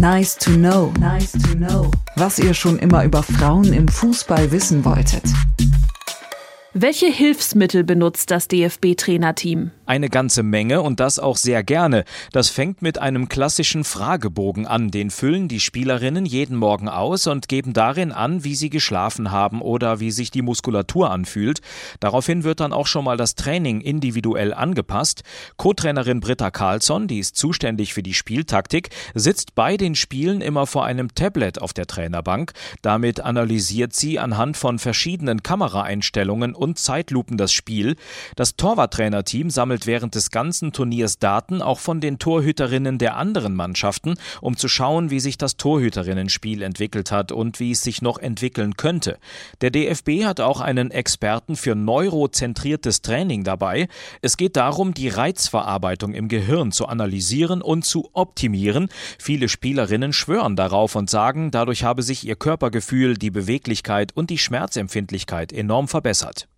Nice to know. Nice to know. Was ihr schon immer über Frauen im Fußball wissen wolltet. Welche Hilfsmittel benutzt das DFB-Trainerteam? Eine ganze Menge und das auch sehr gerne. Das fängt mit einem klassischen Fragebogen an. Den füllen die Spielerinnen jeden Morgen aus und geben darin an, wie sie geschlafen haben oder wie sich die Muskulatur anfühlt. Daraufhin wird dann auch schon mal das Training individuell angepasst. Co-Trainerin Britta Carlsson, die ist zuständig für die Spieltaktik, sitzt bei den Spielen immer vor einem Tablet auf der Trainerbank. Damit analysiert sie anhand von verschiedenen Kameraeinstellungen und Zeitlupen das Spiel. Das Torwarttrainerteam sammelt während des ganzen Turniers Daten auch von den Torhüterinnen der anderen Mannschaften, um zu schauen, wie sich das Torhüterinnenspiel entwickelt hat und wie es sich noch entwickeln könnte. Der DFB hat auch einen Experten für neurozentriertes Training dabei. Es geht darum, die Reizverarbeitung im Gehirn zu analysieren und zu optimieren. Viele Spielerinnen schwören darauf und sagen, dadurch habe sich ihr Körpergefühl, die Beweglichkeit und die Schmerzempfindlichkeit enorm verbessert.